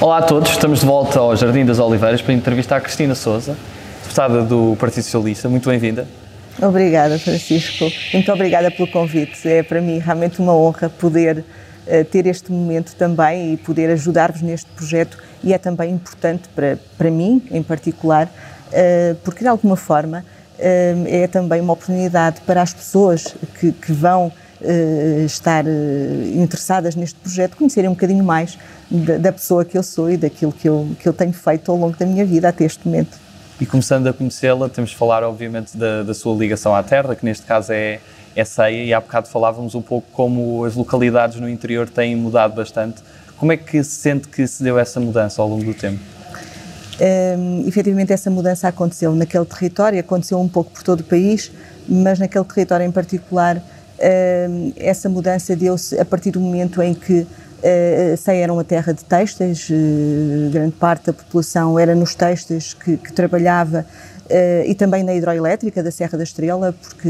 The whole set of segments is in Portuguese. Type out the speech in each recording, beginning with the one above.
Olá a todos, estamos de volta ao Jardim das Oliveiras para entrevistar a Cristina Souza, deputada do Partido Socialista. Muito bem-vinda. Obrigada, Francisco. Muito obrigada pelo convite. É para mim realmente uma honra poder uh, ter este momento também e poder ajudar-vos neste projeto e é também importante para, para mim, em particular, uh, porque de alguma forma uh, é também uma oportunidade para as pessoas que, que vão estar interessadas neste projeto conhecerem um bocadinho mais da, da pessoa que eu sou e daquilo que eu, que eu tenho feito ao longo da minha vida até este momento. E começando a conhecê-la, temos de falar, obviamente, da, da, sua ligação à terra, que neste caso é, é Ceia, e há bocado falávamos um pouco como as localidades no interior têm mudado bastante. Como é que se sente que se deu essa mudança ao longo do tempo? Um, efetivamente, essa mudança aconteceu naquele território, aconteceu um pouco por todo o país, mas naquele território em particular, essa mudança deu-se a partir do momento em que Uh, Sei era uma terra de têxteis, uh, grande parte da população era nos têxteis que, que trabalhava e também na hidroelétrica da Serra da Estrela, porque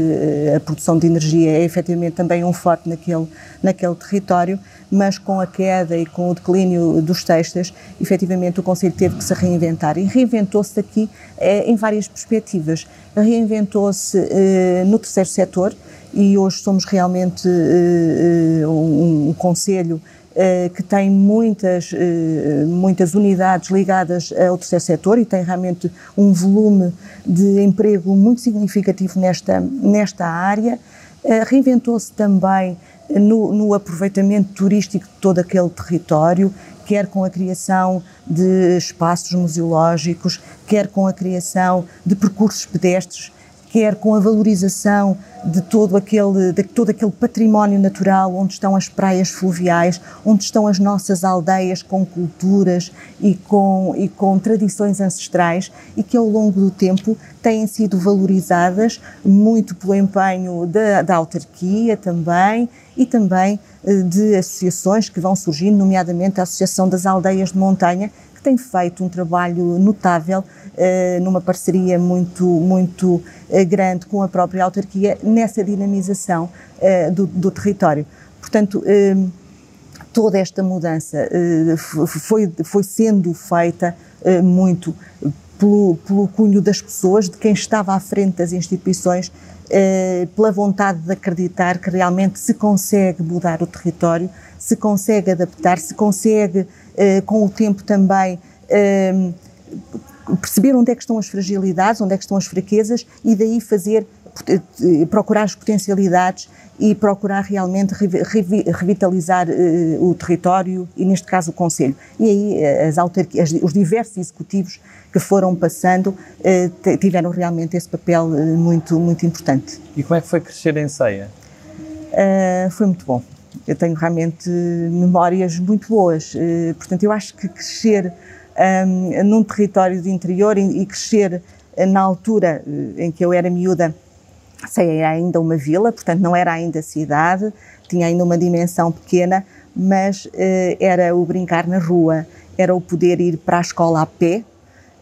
a produção de energia é efetivamente também um forte naquele, naquele território, mas com a queda e com o declínio dos têxteis, efetivamente o Conselho teve que se reinventar e reinventou-se aqui em várias perspectivas. Reinventou-se no terceiro setor e hoje somos realmente um, um Conselho eh, que tem muitas, eh, muitas unidades ligadas ao terceiro setor e tem realmente um volume de emprego muito significativo nesta, nesta área. Eh, reinventou-se também no, no, aproveitamento turístico de todo aquele território, quer com a criação de espaços museológicos, quer com a criação de percursos pedestres quer com a valorização de todo aquele, de todo aquele património natural, onde estão as praias fluviais, onde estão as nossas aldeias com culturas e com, e com tradições ancestrais e que ao longo do tempo têm sido valorizadas muito pelo empenho da, da autarquia também e também eh, de associações que vão surgindo, nomeadamente a Associação das Aldeias de Montanha, que tem feito um trabalho notável eh, numa parceria muito, muito eh, grande com a própria autarquia nessa dinamização eh, do, do território. Portanto, toda esta mudança foi, foi sendo feita muito pelo, pelo cunho das pessoas, de quem estava à frente das instituições, pela vontade de acreditar que realmente se consegue mudar o território, se consegue adaptar, se consegue eh, com o tempo também eh, perceber onde é que estão as fragilidades, onde é que estão as fraquezas e daí fazer eh, procurar as potencialidades e procurar realmente revitalizar uh, o território e, neste caso, o Conselho. E aí as autarquias, os diversos executivos que foram passando uh, tiveram realmente esse papel uh, muito, muito importante. E como é que foi crescer em Ceia? foi muito bom eu tenho realmente memórias muito boas. Eh, portanto, eu acho que crescer um, num território de interior e, crescer eh, na altura eh, em que eu era miúda, sei, ainda uma vila, portanto não era ainda cidade, tinha ainda uma dimensão pequena, mas uh, era o brincar na rua, era o poder ir para a escola a pé,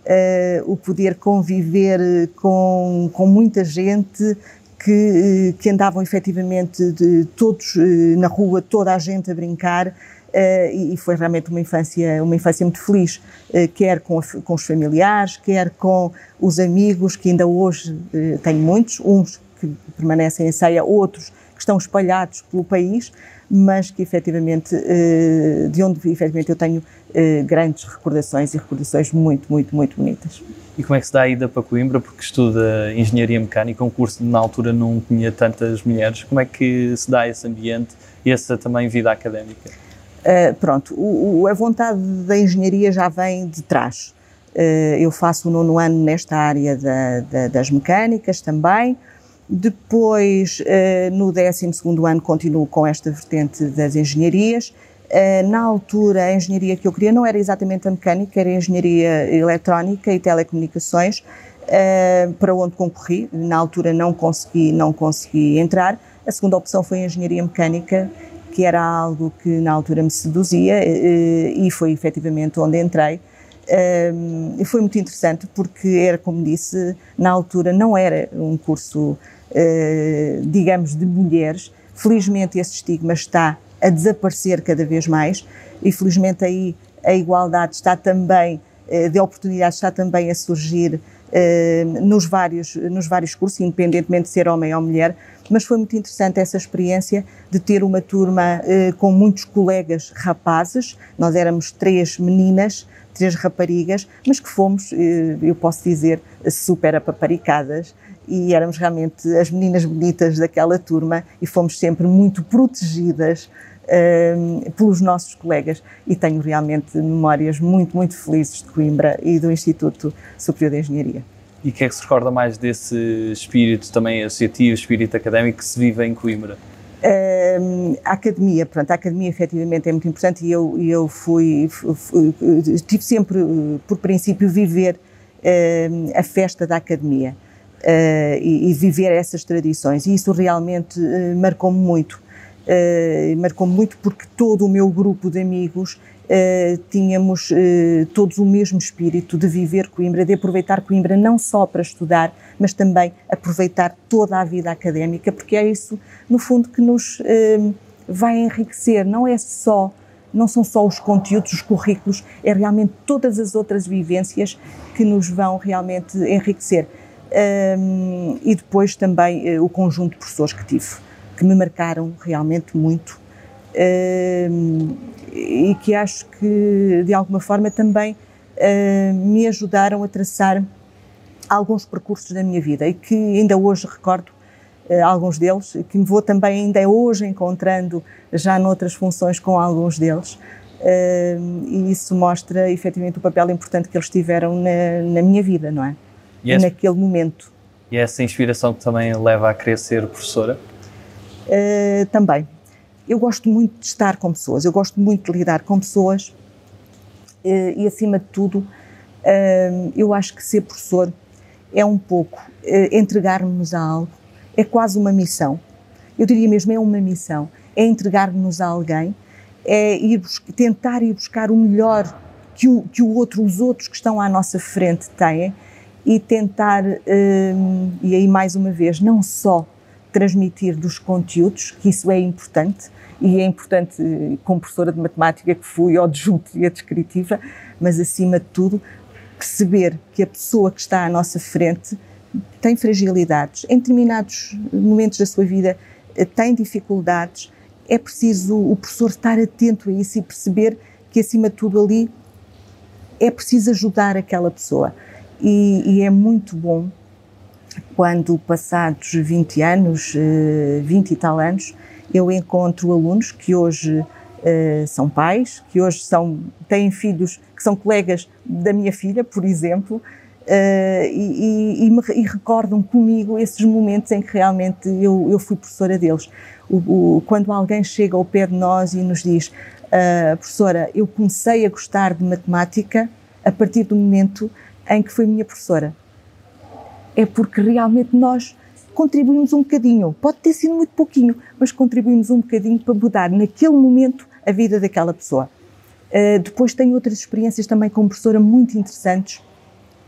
uh, o poder conviver com, com muita gente, que, que andavam efetivamente de, todos eh, na rua, toda a gente a brincar. E foi realmente uma infância, uma infância muito feliz, quer com, a, com, os familiares, quer com os amigos, que ainda hoje tenho muitos, uns que permanecem em ceia, outros que estão espalhados pelo país, mas que efetivamente, de onde efetivamente eu tenho grandes recordações e recordações muito, muito, muito bonitas. E como é que se dá a ida para Coimbra? Porque estuda Engenharia Mecânica, um curso que na altura não tinha tantas mulheres. Como é que se dá esse ambiente e essa também vida académica? Uh, pronto, o, o, a vontade da engenharia já vem de trás. Uh, eu faço o nono ano nesta área da, da, das mecânicas também. Depois, uh, no décimo segundo ano, continuo com esta vertente das engenharias eh, na altura, a engenharia que eu queria não era exatamente a mecânica, era a engenharia eletrónica e telecomunicações, eh, para onde concorri. Na altura não consegui, não consegui entrar. A segunda opção foi a engenharia mecânica, que era algo que na altura me seduzia eh, e foi efetivamente onde entrei. E foi muito interessante porque era, como disse, na altura não era um curso, digamos, de mulheres. Felizmente esse estigma está a desaparecer cada vez mais e felizmente aí a igualdade está também, de oportunidades está também a surgir nos vários, nos vários cursos, independentemente de ser homem ou mulher, mas foi muito interessante essa experiência de ter uma turma com muitos colegas rapazes, nós éramos três meninas, três raparigas, mas que fomos, eu posso dizer, super apaparicadas e éramos realmente as meninas bonitas daquela turma e fomos sempre muito protegidas uh, pelos nossos colegas e tenho realmente memórias muito, muito felizes de Coimbra e do Instituto Superior de Engenharia. E que é que se recorda mais desse espírito também associativo, espírito académico que se vive em Coimbra? Uh, a academia, pronto, a academia efetivamente é muito importante e eu, eu fui, fui, tive sempre por princípio viver uh, a festa da academia uh, e, e, viver essas tradições. E isso realmente uh, marcou-me muito. Uh, marcou-me muito porque todo o meu grupo de amigos tínhamos todos o mesmo espírito de viver Coimbra, de aproveitar Coimbra não só para estudar, mas também aproveitar toda a vida académica, porque é isso, no fundo, que nos vai enriquecer. Não é só não são só os conteúdos, os currículos, é realmente todas as outras vivências que nos vão realmente enriquecer um, e depois também uh, o conjunto de professores que tive, que me marcaram realmente muito um, e que acho que de alguma forma também uh, me ajudaram a traçar alguns percursos da minha vida e que ainda hoje recordo uh, alguns deles, que me vou também ainda hoje encontrando já noutras funções com alguns deles. E isso mostra efetivamente o papel importante que eles tiveram na, na minha vida, não é? esse, naquele momento. E essa inspiração que também leva a querer ser professora? Uh, também. Eu gosto muito de estar com pessoas, eu gosto muito de lidar com pessoas uh, e, acima de tudo, uh, eu acho que ser professor é um pouco entregar-nos a algo, é quase uma missão. Eu diria mesmo, é uma missão. É entregar-nos a alguém, é ir tentar ir buscar o melhor que o, que o outro, os outros que estão à nossa frente têm e tentar, e aí mais uma vez, não só transmitir dos conteúdos, que isso é importante, e é importante, como professora de matemática que fui, ou de geometria descritiva, mas acima de tudo, perceber que a pessoa que está à nossa frente tem fragilidades, em determinados momentos da sua vida eh, tem dificuldades, é preciso o professor estar atento a isso e perceber que, acima de tudo, ali é preciso ajudar aquela pessoa. E, e é muito bom quando, passados 20 anos, 20 eh, e tal anos, eu encontro alunos que hoje uh, são pais, que hoje são, têm filhos que são colegas da minha filha, por exemplo, uh, e, e, me, e, recordam comigo esses momentos em que realmente eu, eu fui professora deles. O, o, quando alguém chega ao pé de nós e nos diz, uh, professora, eu comecei a gostar de matemática a partir do momento em que foi minha professora. É porque realmente nós contribuímos um bocadinho, pode ter sido muito pouquinho, mas contribuímos um bocadinho para mudar naquele momento a vida daquela pessoa. Uh, depois tenho outras experiências também como professora muito interessantes,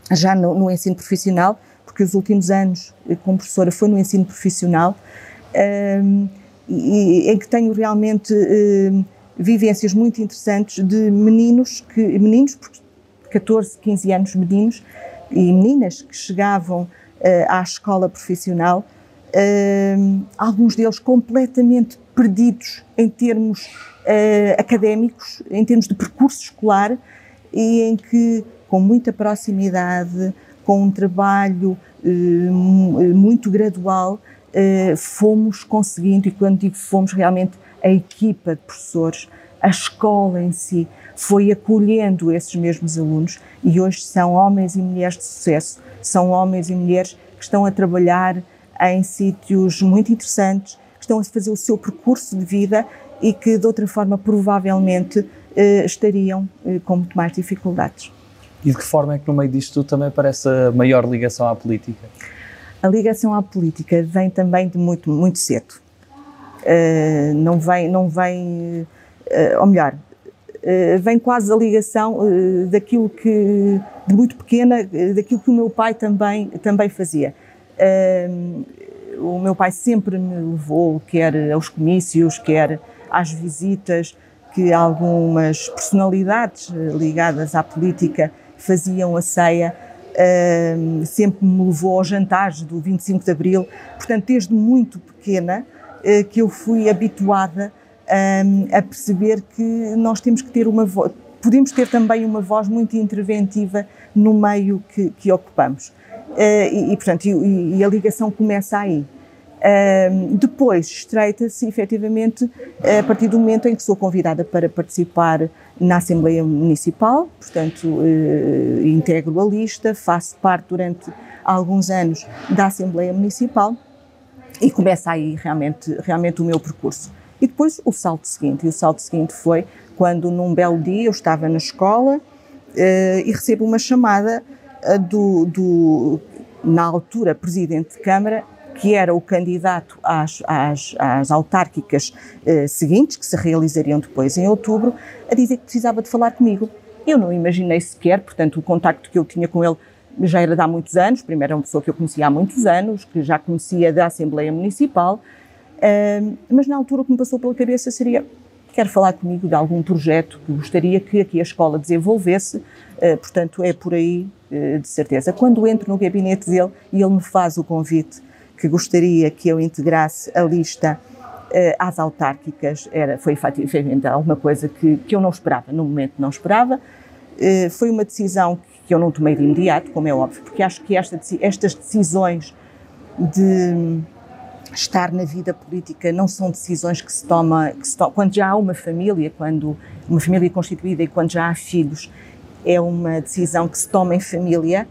já no, no ensino profissional, porque os últimos anos eh, como professora foi no ensino profissional, uh, e, em que tenho realmente uh, vivências muito interessantes de meninos, que, meninos, porque 14, 15 anos, meninos e meninas que chegavam à escola profissional, uh, alguns deles completamente perdidos em termos uh, académicos, em termos de percurso escolar, e em que, com muita proximidade, com um trabalho muito gradual, fomos conseguindo, e quando digo fomos, realmente a equipa de professores, a escola em si, foi acolhendo esses mesmos alunos e hoje são homens e mulheres de sucesso, são homens e mulheres que estão a trabalhar em sítios muito interessantes, que estão a fazer o seu percurso de vida e que de outra forma provavelmente eh, estariam eh, com muito mais dificuldades. E de que forma é que no meio disto tudo também parece a maior ligação à política? A ligação à política vem também de muito, muito cedo. Uh, não vem, não vem, uh, ou melhor, eh, vem quase a ligação daquilo que, de muito pequena, uh, daquilo que o meu pai também, também fazia. o meu pai sempre me levou, quer aos comícios, quer às visitas, que algumas personalidades ligadas à política faziam a ceia, uh, sempre me levou aos jantares do 25 de Abril. Portanto, desde muito pequena uh, que eu fui habituada um, a perceber que nós temos que ter uma voz, podemos ter também uma voz muito interventiva no meio que, que ocupamos. Uh, e, e, portanto, e, e, a ligação começa aí. Uh, depois estreita-se efetivamente a partir do momento em que sou convidada para participar na Assembleia Municipal, portanto, uh, integro a lista, faço parte durante alguns anos da Assembleia Municipal e começa aí realmente, realmente o meu percurso. E depois o salto seguinte, e o salto seguinte foi quando num belo dia eu estava na escola uh, e recebo uma chamada uh, do, do, na altura, presidente de Câmara, que era o candidato às, às, às autárquicas uh, seguintes, que se realizariam depois em outubro, a dizer que precisava de falar comigo. Eu não imaginei sequer, portanto, o contacto que eu tinha com ele já era de há muitos anos, primeiro era uma pessoa que eu conhecia há muitos anos, que já conhecia da Assembleia Municipal, mas na altura o que me passou pela cabeça seria quer falar comigo de algum projeto que gostaria que aqui a escola desenvolvesse, uh, portanto é por aí uh, de certeza. Quando entro no gabinete dele e ele me faz o convite que gostaria que eu integrasse a lista uh, às autárquicas, era, foi efetivamente alguma coisa que, que eu não esperava, no momento não esperava, foi uma decisão que eu não tomei de imediato, como é óbvio, porque acho que esta, estas decisões de estar na vida política não são decisões que se toma, que se quando já há uma família, quando uma família constituída e quando já há filhos, é uma decisão que se toma em família,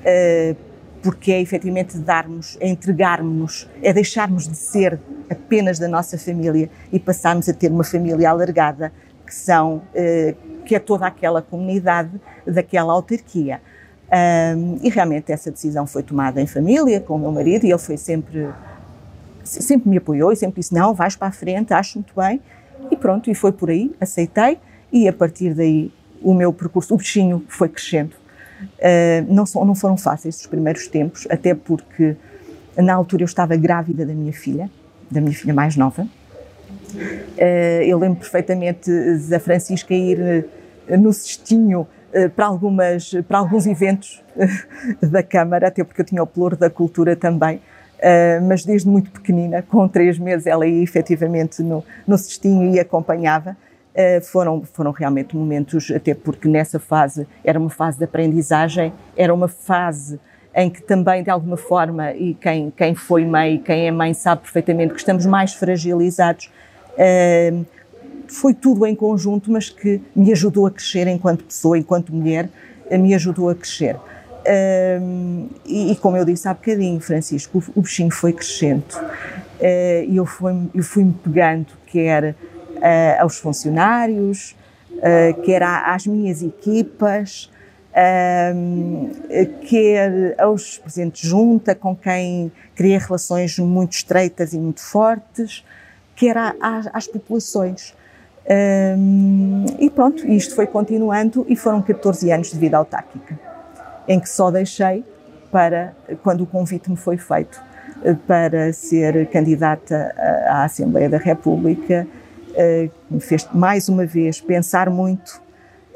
uh, porque é efetivamente darmos, é entregarmos-nos, é deixarmos de ser apenas da nossa família e passarmos a ter uma família alargada, que são, uh, que é toda aquela comunidade daquela autarquia. E realmente essa decisão foi tomada em família, com o meu marido, e ele foi sempre sempre me apoiou e sempre disse: não, vais para a frente, acho muito bem. E pronto, e foi por aí, aceitei, e a partir daí o meu percurso, o bichinho foi crescendo. Uh, não, não foram fáceis os primeiros tempos, até porque na altura eu estava grávida da minha filha, da minha filha mais nova. Uh, eu lembro perfeitamente da Francisca ir uh, no cestinho para, algumas, para alguns eventos da Câmara, até porque eu tinha o pelouro da cultura também. Uh, mas desde muito pequenina, com três meses, ela ia efetivamente no, no cestinho e acompanhava. Uh, foram, foram realmente momentos, até porque nessa fase era uma fase de aprendizagem, era uma fase em que também, de alguma forma, e quem, quem foi mãe, quem é mãe sabe perfeitamente que estamos mais fragilizados. Uh, foi tudo em conjunto, mas que me ajudou a crescer enquanto pessoa, enquanto mulher, me ajudou a crescer. Um, e, e, como eu disse há bocadinho, Francisco, o, o bichinho foi crescendo uh, e eu fui-me fui pegando, quer uh, aos funcionários, uh, quer às minhas equipas, quer aos presidentes de junta, com quem criei relações muito estreitas e muito fortes, quer a, a, às populações. Um, e pronto, isto foi continuando e foram 14 anos de vida autárquica em que só deixei para quando o convite me foi feito eh, para ser candidata à Assembleia da República, eh, me fez mais uma vez pensar muito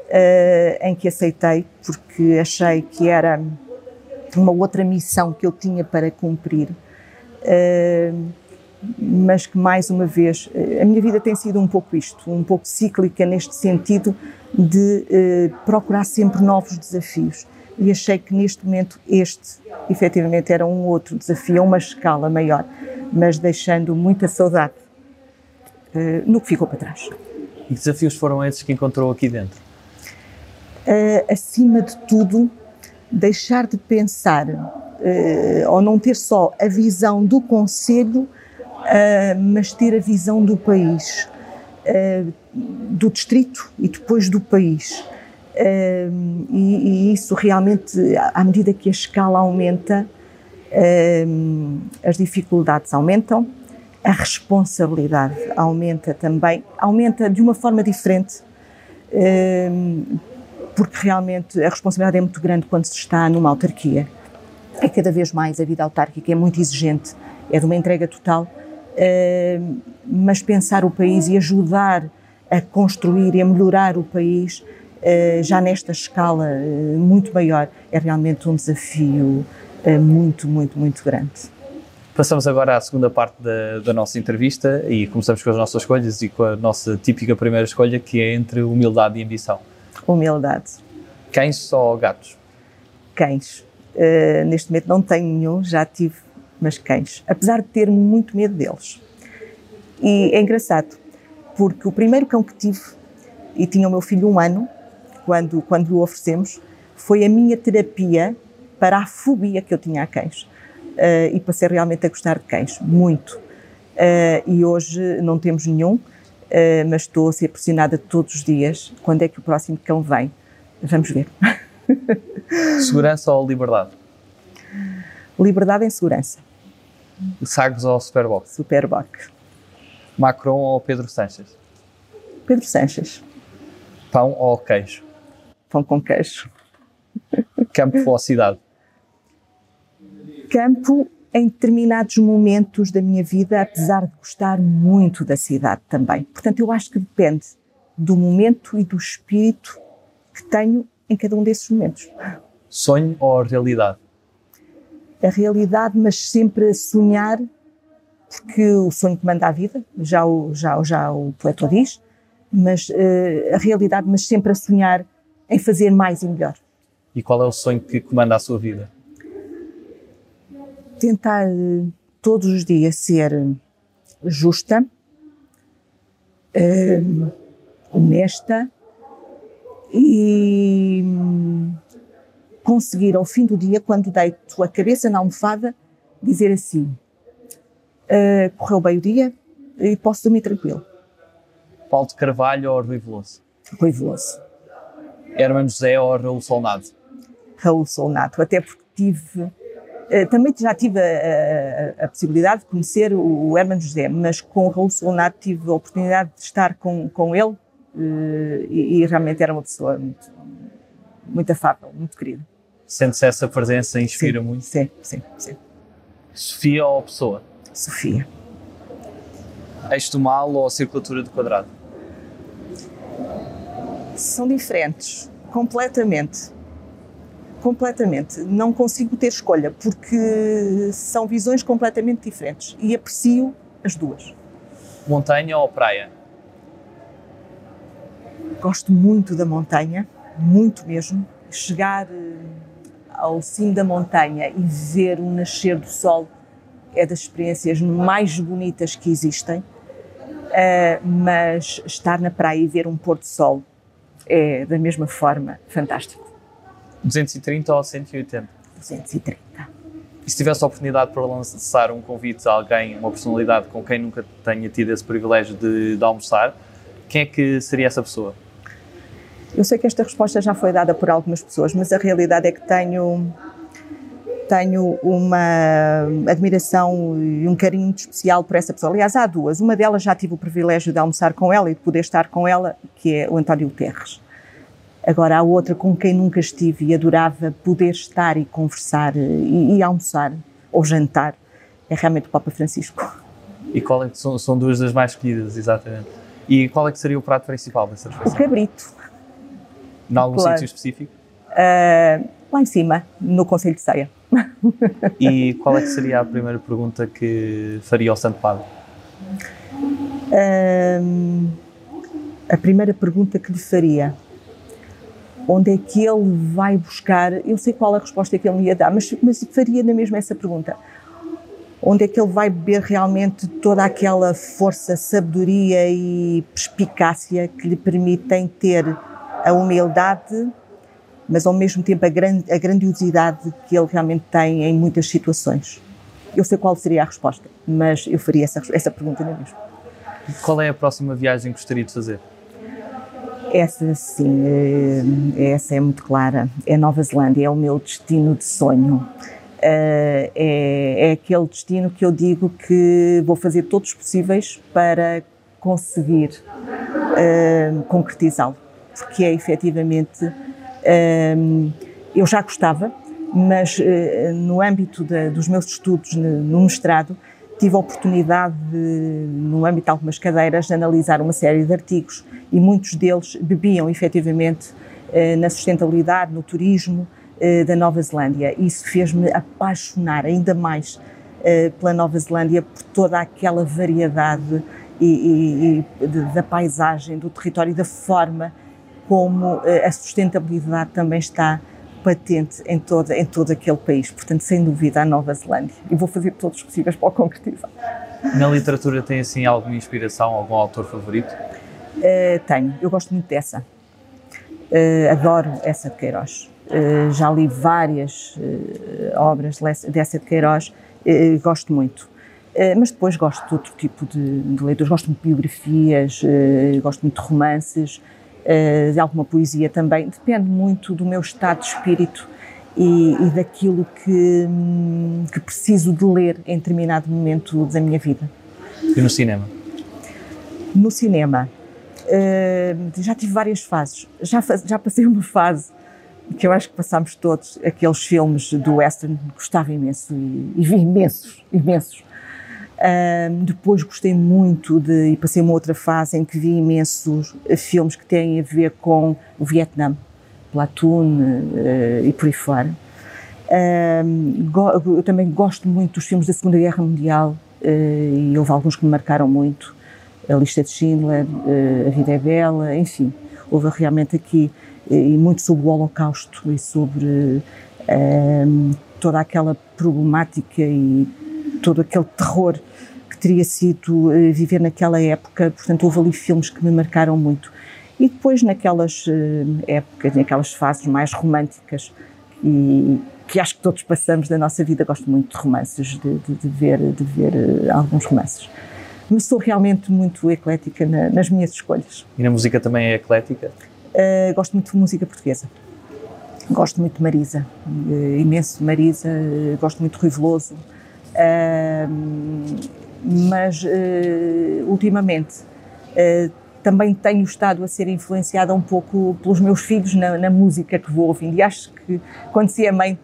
eh, em que aceitei, porque achei que era uma outra missão que eu tinha para cumprir, mas que mais uma vez a minha vida tem sido um pouco isto, um pouco cíclica neste sentido de procurar sempre novos desafios e achei que neste momento este efetivamente era um outro desafio a uma escala maior, mas deixando muita saudade uh, no que ficou para trás. E que desafios foram esses que encontrou aqui dentro? Uh, acima de tudo, deixar de pensar uh, ou não ter só a visão do Conselho, mas ter a visão do país, do distrito e depois do país e, isso realmente, à medida que a escala aumenta, as dificuldades aumentam, a responsabilidade aumenta também, aumenta de uma forma diferente, porque realmente a responsabilidade é muito grande quando se está numa autarquia. É cada vez mais a vida autárquica é muito exigente, é de uma entrega total, mas pensar o país e ajudar a construir e a melhorar o país já nesta escala uh, muito maior, é realmente um desafio muito, muito, muito grande. Passamos agora à segunda parte da, da, nossa entrevista e começamos com as nossas escolhas e com a nossa típica primeira escolha, que é entre humildade e ambição. Humildade. Cães ou gatos? Cães. Uh, neste momento não tenho nenhum, já tive, mas cães. Apesar de ter muito medo deles. E é engraçado, porque o primeiro cão que tive, e tinha o meu filho um ano, quando, quando o oferecemos, foi a minha terapia para a fobia que eu tinha a cães. Uh, e passei realmente a gostar de cães, muito. Uh, e hoje não temos nenhum, uh, mas estou a ser pressionada todos os dias. Quando é que o próximo cão vem? Vamos ver. Segurança ou liberdade? Liberdade em segurança. Sagres ou Superboc? Superboc. Macron ou Pedro Sanches? Pedro Sanches. Pão ou queijo? Pão com queijo. Campo ou cidade? Campo em determinados momentos da minha vida, apesar de gostar muito da cidade também. Portanto, eu acho que depende do momento e do espírito que tenho em cada um desses momentos. Sonho ou realidade? A realidade, mas sempre a sonhar, porque o sonho que manda a vida, já o, já, já o poeta diz, mas uh, a realidade, mas sempre a sonhar em fazer mais e melhor. E qual é o sonho que comanda a sua vida? Tentar todos os dias ser justa, uh, honesta, e conseguir ao fim do dia, quando deito a cabeça na almofada, dizer assim: uh, correu bem o dia e posso dormir tranquilo. Paulo de Carvalho ou Rui Veloso? Rui Veloso. Hermano José ou Raul Solnado? Raul Solnado, até porque tive. Uh, também já tive a, a, a, possibilidade de conhecer o, o Hermano José, mas com o Raul Solnado tive a oportunidade de estar com, com ele eh, e, e, realmente era uma pessoa muito, muito afável, muito querida. Sente-se essa presença, inspira sim, muito? Sim, sim, sim. Sofia ou pessoa? Sofia. Eixo do mal ou circulatura do quadrado? São diferentes, completamente. Completamente. Não consigo ter escolha, porque são visões completamente diferentes e aprecio as duas. Montanha ou praia? Gosto muito da montanha, muito mesmo. Chegar eh, ao cimo da montanha e ver o nascer do sol é das experiências mais bonitas que existem. Uh, mas estar na praia e ver um pôr do sol é da mesma forma fantástico. 230 ou 180? 230. E se tivesse a oportunidade para lançar um convite a alguém, uma personalidade com quem nunca tenha tido esse privilégio de, de almoçar, quem é que seria essa pessoa? Eu sei que esta resposta já foi dada por algumas pessoas, mas a realidade é que tenho tenho uma admiração e um carinho especial por essa pessoa. Aliás, há duas. Uma delas já tive o privilégio de almoçar com ela e de poder estar com ela, que é o António Terres. Agora, há outra com quem nunca estive e adorava poder estar e conversar e, e almoçar ou jantar. É realmente o Papa Francisco. E qual é que são, são duas das mais escolhidas, exatamente. E qual é que seria o prato principal dessa refeição? O cabrito. Em algum claro. sítio específico? Uh, lá em cima, no Conselho de Ceia. E qual é que seria a primeira pergunta que faria ao Santo Padre? Uh, a primeira pergunta que lhe faria, onde é que ele vai buscar, eu sei qual a resposta que ele me ia dar, mas, mas faria na mesma essa pergunta. Onde é que ele vai beber realmente toda aquela força, sabedoria e perspicácia que lhe permitem ter a humildade, mas ao mesmo tempo a, grand, a grandiosidade que ele realmente tem em muitas situações. Eu sei qual seria a resposta, mas eu faria essa, essa pergunta na mesma. Qual é a próxima viagem que gostaria de fazer? Essa sim, eh, essa é muito clara. É Nova Zelândia, é o meu destino de sonho. Eh, é, é aquele destino que eu digo que vou fazer todos os possíveis para conseguir eh, concretizá-lo porque é efetivamente. Eu já gostava, mas uh, no âmbito de, dos meus estudos no, mestrado, tive a oportunidade, de, no âmbito de algumas cadeiras, de analisar uma série de artigos e muitos deles bebiam efetivamente eh, na sustentabilidade, no turismo eh, da Nova Zelândia. Isso fez-me apaixonar ainda mais eh, pela Nova Zelândia por toda aquela variedade e, e, e da paisagem, do território e da forma como a sustentabilidade também está patente em, toda, em todo aquele país. Portanto, sem dúvida, a Nova Zelândia. E vou fazer todos os possíveis para o concretizar. Na literatura tem assim alguma inspiração, algum autor favorito? Uh, tenho. Eu gosto muito dessa. Uh, adoro essa de Queiroz. Uh, já li várias obras dessa de Queiroz. gosto muito. mas depois gosto de outro tipo de, de leituras. Gosto muito de biografias, gosto muito de romances. Eh, de alguma poesia também, depende muito do meu estado de espírito e, e daquilo que, hum, que preciso de ler em determinado momento da minha vida. E no cinema? No cinema, uh, já tive várias fases. Já, já passei uma fase que eu acho que passámos todos, aqueles filmes do western, gostava imenso e, e vi imensos, imensos. Um, depois gostei muito de, e passei uma outra fase em que vi imensos eh, filmes que têm a ver com o Vietnã, Platoon uh, e por aí fora. Um, eu também gosto muito dos filmes da Segunda Guerra Mundial uh, e houve alguns que me marcaram muito. A Lista de Schindler, uh, A Vida é Bela, enfim. Houve realmente aqui e muito sobre o Holocausto e sobre toda aquela problemática e todo aquele terror que teria sido uh, viver naquela época. Portanto, houve ali filmes que me marcaram muito. E depois, naquelas uh, épocas, naquelas fases mais românticas, e que acho que todos passamos da nossa vida, gosto muito de romances, de, de, de ver, de ver uh, alguns romances. Mas sou realmente muito eclética na, nas minhas escolhas. E na música também é eclética? gosto muito de música portuguesa. Gosto muito de Marisa, imenso de Marisa, gosto muito de Rui Veloso, mas uh, ultimamente uh, também tenho estado a ser influenciada um pouco pelos meus filhos na, na música que vou ouvindo e acho que quando se é mãe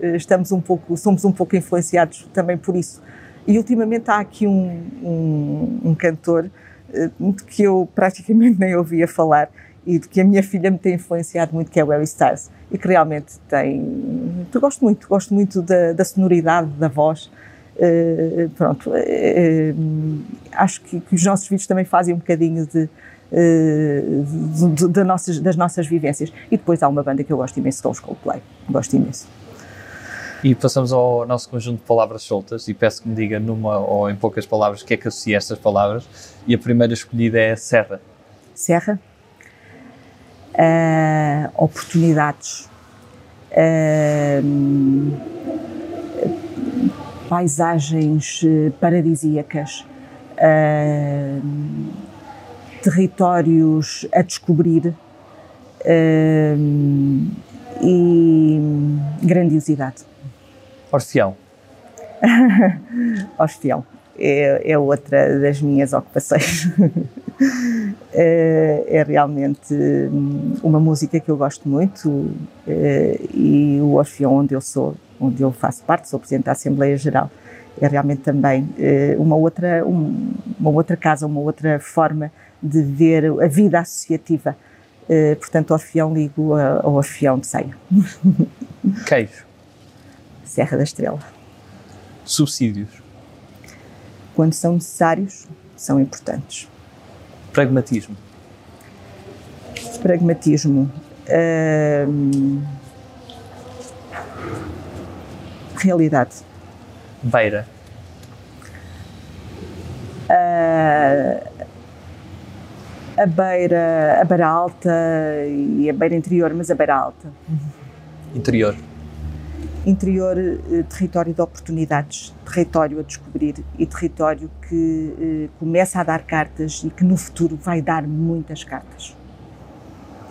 uh, estamos um pouco somos um pouco influenciados também por isso e ultimamente há aqui um, um, um cantor que eu praticamente nem ouvia falar e de que a minha filha me tem influenciado muito, que é o Harry Styles, e que realmente tem. Eu gosto muito, gosto muito da, da sonoridade da voz. Uh, pronto, uh, acho que, que, os nossos vídeos também fazem um bocadinho de, uh, de, de, de, nossas, das nossas vivências. E depois há uma banda que eu gosto imenso, que é os Coldplay. Gosto imenso. E passamos ao nosso conjunto de palavras soltas e peço que me diga numa ou em poucas palavras o que é que associa estas palavras. E a primeira escolhida é Serra. Serra? oportunidades, uh, paisagens paradisíacas, uh, territórios a descobrir e grandiosidade. Orfeão. Orfeão é, é outra das minhas ocupações. é, é, realmente hum, uma música que eu gosto muito é, e o Orfeão onde eu sou, onde eu faço parte, sou Presidente da Assembleia Geral, é realmente também é, uma, outra, um, uma outra casa, uma outra forma de ver a vida associativa. Portanto, Orfeão ligo ao Orfeão de Ceia. Queijo. Serra da Estrela. Subsídios quando são necessários, são importantes. Pragmatismo. Pragmatismo. Hum, realidade. Beira. Uh, a beira, a beira alta e a beira interior, mas a beira alta. Interior interior eh, território de oportunidades, território a descobrir e território que eh, começa a dar cartas e que no futuro vai dar muitas cartas.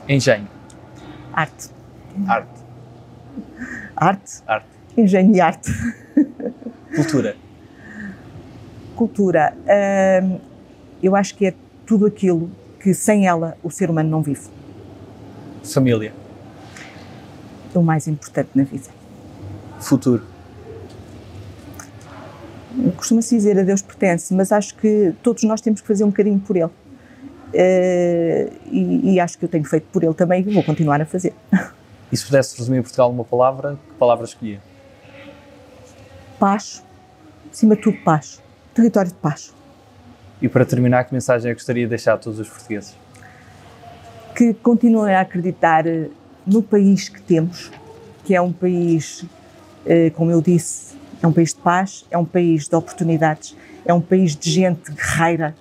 Engenho. Arte. Arte. Arte? Arte. Engenho e arte. Cultura. Cultura. Hum, eu acho que é tudo aquilo que sem ela o ser humano não vive. Família. É o mais importante na vida futuro? costuma-se dizer a Deus pertence, mas acho que todos nós temos que fazer um bocadinho por Ele. Uh, e, e, acho que eu tenho feito por Ele também e vou continuar a fazer. E se pudesse resumir Portugal numa palavra, que palavra escolhia? Paz, acima de tudo paz, território de paz. E para terminar, que mensagem é que gostaria de deixar a todos os portugueses? Que continuem a acreditar no país que temos, que é um país, como eu disse, é um país de paz, é um país de oportunidades, é um país de gente guerreira,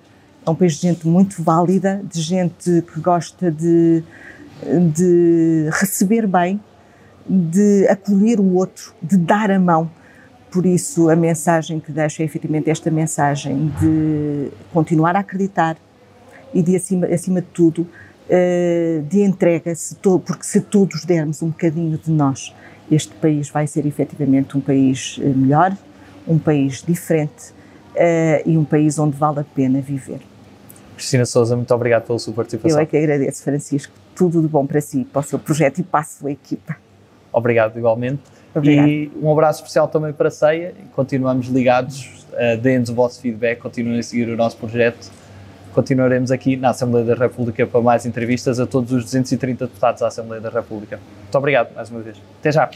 é um país de gente muito válida, de gente que gosta de, de receber bem, de acolher o outro, de dar a mão. Por isso, a mensagem que deixo é efetivamente esta mensagem de continuar a acreditar e de, acima, acima de tudo, eh, de entrega, porque se todos dermos um bocadinho de nós, este país vai ser efetivamente um país eh, melhor, um país diferente uh, e um país onde vale a pena viver. Cristina Souza, muito obrigado pela sua participação. Eu é que agradeço, Francisco. Tudo de bom para si, para o seu projeto e para a sua equipa. Obrigado, igualmente. Obrigado. E um abraço especial também para a CEIA. Continuamos ligados, uh, deem-nos o vosso feedback, continuem a seguir o nosso projeto. Continuaremos aqui na Assembleia da República para mais entrevistas a todos os 230 deputados da Assembleia da República. Muito obrigado mais uma vez. Até já.